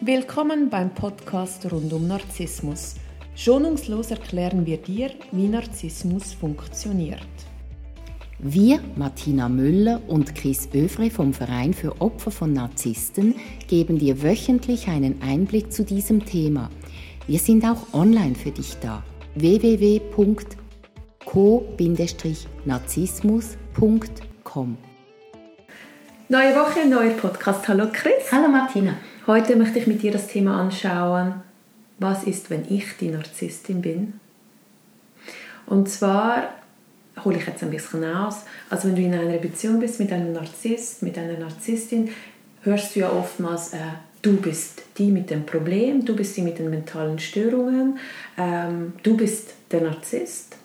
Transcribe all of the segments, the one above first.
Willkommen beim Podcast rund um Narzissmus. Schonungslos erklären wir dir, wie Narzissmus funktioniert. Wir, Martina Müller und Chris Övre vom Verein für Opfer von Narzissten, geben dir wöchentlich einen Einblick zu diesem Thema. Wir sind auch online für dich da. www.co-narzissmus.com Neue Woche, neuer Podcast. Hallo Chris. Hallo Martina. Heute möchte ich mit dir das Thema anschauen, was ist, wenn ich die Narzisstin bin? Und zwar hole ich jetzt ein bisschen aus. Also wenn du in einer Beziehung bist mit einem Narzisst, mit einer Narzisstin, hörst du ja oftmals, äh, du bist die mit dem Problem, du bist die mit den mentalen Störungen, ähm, du bist der Narzisst.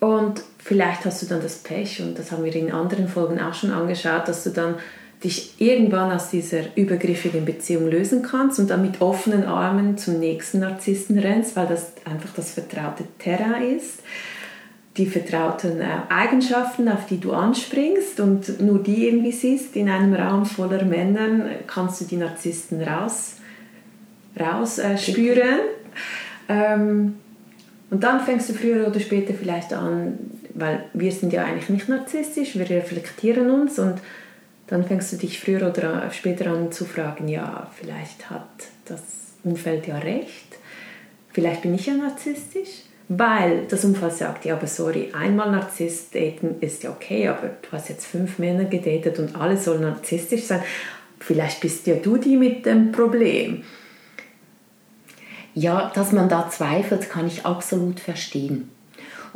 Und vielleicht hast du dann das Pech, und das haben wir in anderen Folgen auch schon angeschaut, dass du dann dich irgendwann aus dieser übergriffigen Beziehung lösen kannst und dann mit offenen Armen zum nächsten Narzissten rennst, weil das einfach das vertraute Terrain ist. Die vertrauten äh, Eigenschaften, auf die du anspringst und nur die irgendwie siehst. In einem Raum voller Männern kannst du die Narzissten raus, raus äh, spüren. Ähm, und dann fängst du früher oder später vielleicht an, weil wir sind ja eigentlich nicht narzisstisch, wir reflektieren uns und dann fängst du dich früher oder später an zu fragen, ja, vielleicht hat das Umfeld ja recht, vielleicht bin ich ja narzisstisch, weil das Umfeld sagt, ja, aber sorry, einmal Narzisst daten ist ja okay, aber du hast jetzt fünf Männer gedatet und alle sollen narzisstisch sein, vielleicht bist ja du die mit dem Problem. Ja, dass man da zweifelt, kann ich absolut verstehen.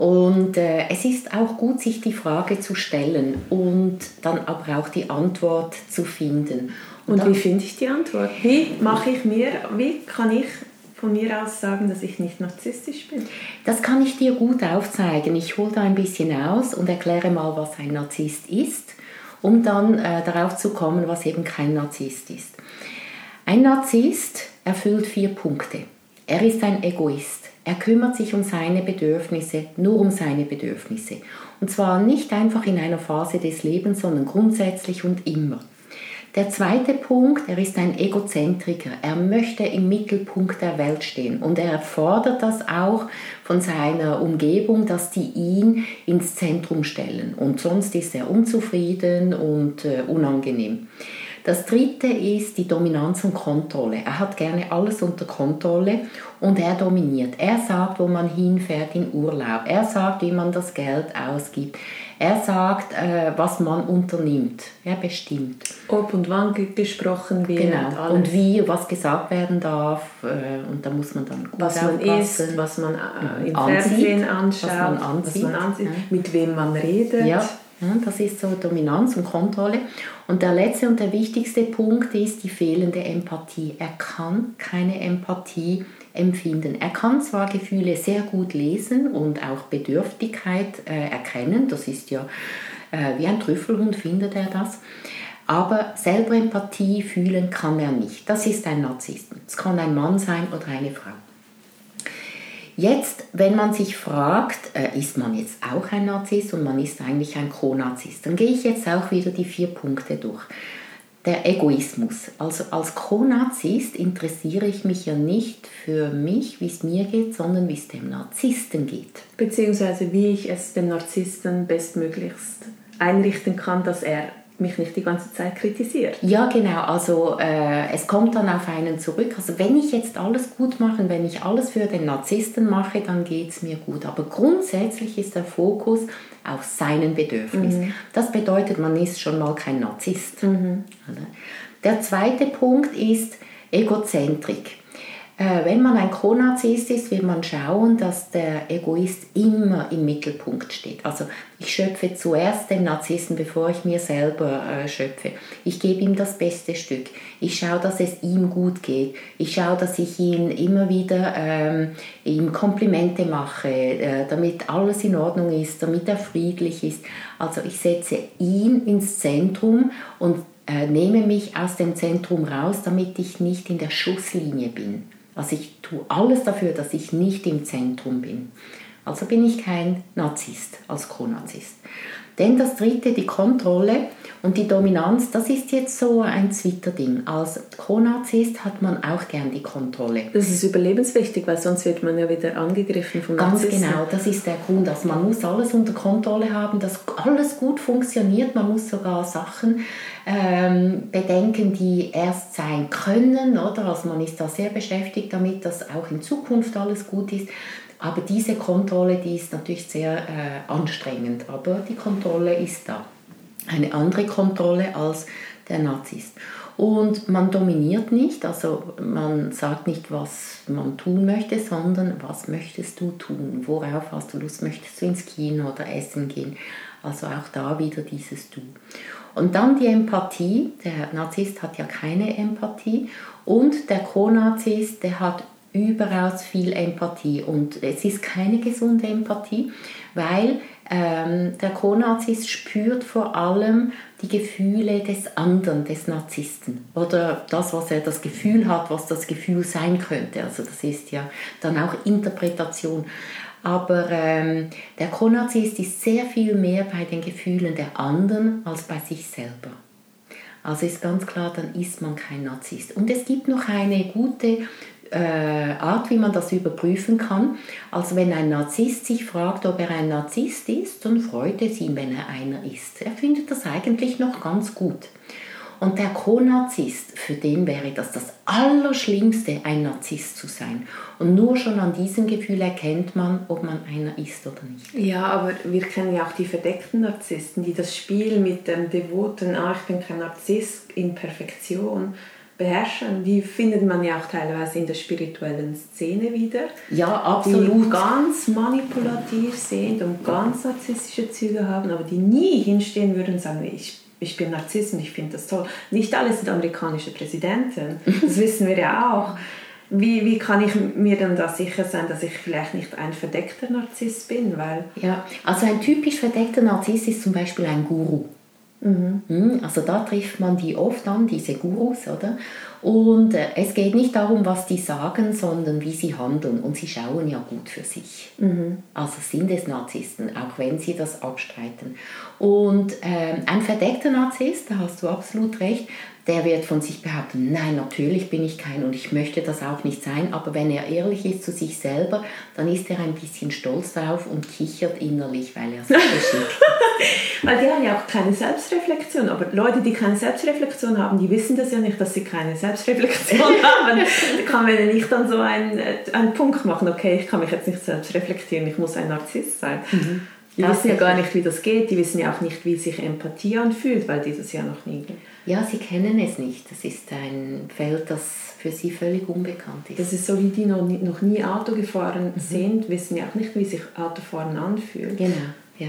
Und äh, es ist auch gut, sich die Frage zu stellen und dann aber auch die Antwort zu finden. Und, und wie finde ich die Antwort? Wie mache ich mir, wie kann ich von mir aus sagen, dass ich nicht narzisstisch bin? Das kann ich dir gut aufzeigen. Ich hole da ein bisschen aus und erkläre mal, was ein Narzisst ist, um dann äh, darauf zu kommen, was eben kein Narzisst ist. Ein Narzisst erfüllt vier Punkte. Er ist ein Egoist. Er kümmert sich um seine Bedürfnisse, nur um seine Bedürfnisse. Und zwar nicht einfach in einer Phase des Lebens, sondern grundsätzlich und immer. Der zweite Punkt, er ist ein Egozentriker. Er möchte im Mittelpunkt der Welt stehen und er fordert das auch von seiner Umgebung, dass die ihn ins Zentrum stellen. Und sonst ist er unzufrieden und äh, unangenehm. Das dritte ist die Dominanz und Kontrolle. Er hat gerne alles unter Kontrolle und er dominiert. Er sagt, wo man hinfährt in Urlaub. Er sagt, wie man das Geld ausgibt. Er sagt, äh, was man unternimmt. Er bestimmt. Ob und wann gesprochen wird. Genau. Alles. Und wie, was gesagt werden darf. Äh, und da muss man dann gut Was man isst, was man äh, im anzieht, Fernsehen anschaut, was man anzieht, was man anzieht ja. mit wem man redet. Ja. Das ist so Dominanz und Kontrolle. Und der letzte und der wichtigste Punkt ist die fehlende Empathie. Er kann keine Empathie empfinden. Er kann zwar Gefühle sehr gut lesen und auch Bedürftigkeit äh, erkennen, das ist ja äh, wie ein Trüffelhund findet er das, aber selber Empathie fühlen kann er nicht. Das ist ein Narzissten. Es kann ein Mann sein oder eine Frau. Jetzt, wenn man sich fragt, äh, ist man jetzt auch ein Narzisst und man ist eigentlich ein Co-Narzisst, dann gehe ich jetzt auch wieder die vier Punkte durch. Der Egoismus. Also als Co-Narzisst interessiere ich mich ja nicht für mich, wie es mir geht, sondern wie es dem Narzissten geht. Beziehungsweise wie ich es dem Narzissten bestmöglichst einrichten kann, dass er mich nicht die ganze Zeit kritisiert. Ja, genau. Also äh, es kommt dann auf einen zurück. Also wenn ich jetzt alles gut mache, wenn ich alles für den Narzissten mache, dann geht es mir gut. Aber grundsätzlich ist der Fokus auf seinen Bedürfnis. Mhm. Das bedeutet, man ist schon mal kein Narzisst. Mhm. Der zweite Punkt ist Egozentrik. Äh, wenn man ein Co-Narzisst ist, will man schauen, dass der Egoist immer im Mittelpunkt steht. Also ich schöpfe zuerst den Narzissten, bevor ich mir selber äh, schöpfe. Ich gebe ihm das beste Stück. Ich schaue, dass es ihm gut geht. Ich schaue, dass ich ihn immer wieder ähm, ihm Komplimente mache, äh, damit alles in Ordnung ist, damit er friedlich ist. Also ich setze ihn ins Zentrum und äh, nehme mich aus dem Zentrum raus, damit ich nicht in der Schusslinie bin. Also ich tue alles dafür, dass ich nicht im Zentrum bin. Also bin ich kein Narzisst als Co-Narzisst. Denn das dritte, die Kontrolle. Und die Dominanz, das ist jetzt so ein Twitter-Ding. Als Co-Narzisst hat man auch gern die Kontrolle. Das ist überlebenswichtig, weil sonst wird man ja wieder angegriffen vom Ganz Narzissten. genau, das ist der Grund. Also man muss alles unter Kontrolle haben, dass alles gut funktioniert. Man muss sogar Sachen ähm, bedenken, die erst sein können. Oder? Also man ist da sehr beschäftigt damit, dass auch in Zukunft alles gut ist. Aber diese Kontrolle, die ist natürlich sehr äh, anstrengend. Aber die Kontrolle ist da. Eine andere Kontrolle als der Narzisst. Und man dominiert nicht, also man sagt nicht, was man tun möchte, sondern was möchtest du tun? Worauf hast du Lust? Möchtest du ins Kino oder essen gehen? Also auch da wieder dieses Du. Und dann die Empathie. Der Narzisst hat ja keine Empathie. Und der Co-Narzisst, der hat überaus viel Empathie. Und es ist keine gesunde Empathie, weil ähm, der Co-Narzisst spürt vor allem die Gefühle des anderen, des Narzissten. Oder das, was er das Gefühl hat, was das Gefühl sein könnte. Also das ist ja dann auch Interpretation. Aber ähm, der Co-Narzisst ist sehr viel mehr bei den Gefühlen der anderen als bei sich selber. Also ist ganz klar, dann ist man kein Narzisst. Und es gibt noch eine gute äh, Art, wie man das überprüfen kann. Also wenn ein Narzisst sich fragt, ob er ein Narzisst ist, dann freut es ihn, wenn er einer ist. Er findet das eigentlich noch ganz gut. Und der Co-Narzisst, für den wäre das das Allerschlimmste, ein Narzisst zu sein. Und nur schon an diesem Gefühl erkennt man, ob man einer ist oder nicht. Ja, aber wir kennen ja auch die verdeckten Narzissten, die das Spiel mit dem devoten, ah, ich bin kein Narzisst in Perfektion beherrschen. Die findet man ja auch teilweise in der spirituellen Szene wieder. Ja, absolut. Die ganz manipulativ sind und ganz narzisstische Züge haben, aber die nie hinstehen würden und sagen, ich, ich bin Narzisst und ich finde das toll. Nicht alle sind amerikanische Präsidenten, das wissen wir ja auch. Wie, wie kann ich mir dann da sicher sein, dass ich vielleicht nicht ein verdeckter Narzisst bin? Weil ja, also ein typisch verdeckter Narzisst ist zum Beispiel ein Guru. Mhm. Also da trifft man die oft an, diese Gurus, oder? Und äh, es geht nicht darum, was die sagen, sondern wie sie handeln. Und sie schauen ja gut für sich. Mhm. Also sind es Narzissten, auch wenn sie das abstreiten. Und ähm, ein verdeckter Narzisst, da hast du absolut recht, der wird von sich behaupten, nein, natürlich bin ich kein und ich möchte das auch nicht sein, aber wenn er ehrlich ist zu sich selber, dann ist er ein bisschen stolz darauf und kichert innerlich, weil er sich geschickt Weil die haben ja auch keine Selbstreflexion, aber Leute, die keine Selbstreflexion haben, die wissen das ja nicht, dass sie keine Selbstreflexion haben. Da kann man ja nicht dann so einen, einen Punkt machen, okay, ich kann mich jetzt nicht selbst reflektieren, ich muss ein Narzisst sein. Mhm. Die das wissen ja gar nicht, wie das geht, die wissen ja auch nicht, wie sich Empathie anfühlt, weil die das ja noch nie ja, sie kennen es nicht. Das ist ein Feld, das für sie völlig unbekannt ist. Das ist so, wie die noch nie, noch nie Auto gefahren mhm. sind, wissen ja auch nicht, wie sich Autofahren anfühlt. Genau, ja.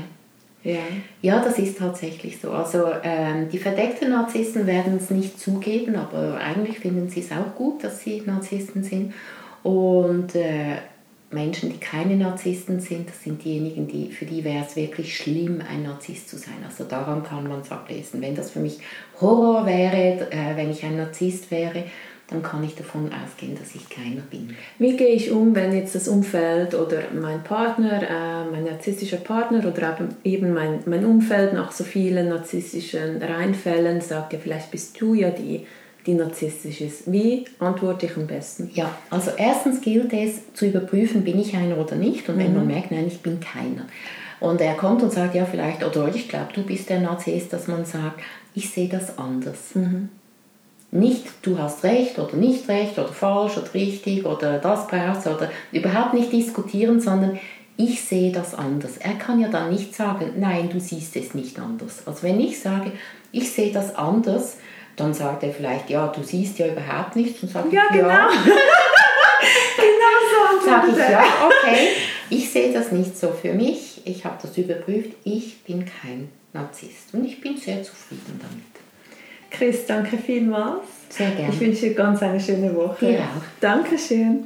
Ja. ja, das ist tatsächlich so. Also ähm, die verdeckten Narzissten werden es nicht zugeben, aber eigentlich finden sie es auch gut, dass sie Narzissten sind. Und äh, Menschen, die keine Narzissten sind, das sind diejenigen, die, für die wäre es wirklich schlimm, ein Narzisst zu sein. Also daran kann man es ablesen. Wenn das für mich Horror wäre, äh, wenn ich ein Narzisst wäre, dann kann ich davon ausgehen, dass ich keiner bin. Wie gehe ich um, wenn jetzt das Umfeld oder mein Partner, äh, mein narzisstischer Partner oder eben mein, mein Umfeld nach so vielen narzisstischen Reinfällen sagt, ja, vielleicht bist du ja die die narzisstisch ist. Wie antworte ich am besten? Ja, also erstens gilt es zu überprüfen, bin ich einer oder nicht. Und wenn mhm. man merkt, nein, ich bin keiner. Und er kommt und sagt, ja, vielleicht, oder ich glaube, du bist der Narzisst, dass man sagt, ich sehe das anders. Mhm. Nicht, du hast recht oder nicht recht oder falsch oder richtig oder das brauchst oder überhaupt nicht diskutieren, sondern ich sehe das anders. Er kann ja dann nicht sagen, nein, du siehst es nicht anders. Also wenn ich sage, ich sehe das anders, dann sagt er vielleicht, ja, du siehst ja überhaupt nichts. Und sagt ja, ich, genau. Ja. genau so. Sag ich, ja, okay, ich sehe das nicht so für mich. Ich habe das überprüft. Ich bin kein Narzisst. Und ich bin sehr zufrieden damit. Chris, danke vielmals. Sehr gerne. Ich wünsche dir ganz eine schöne Woche. Dir auch. Dankeschön.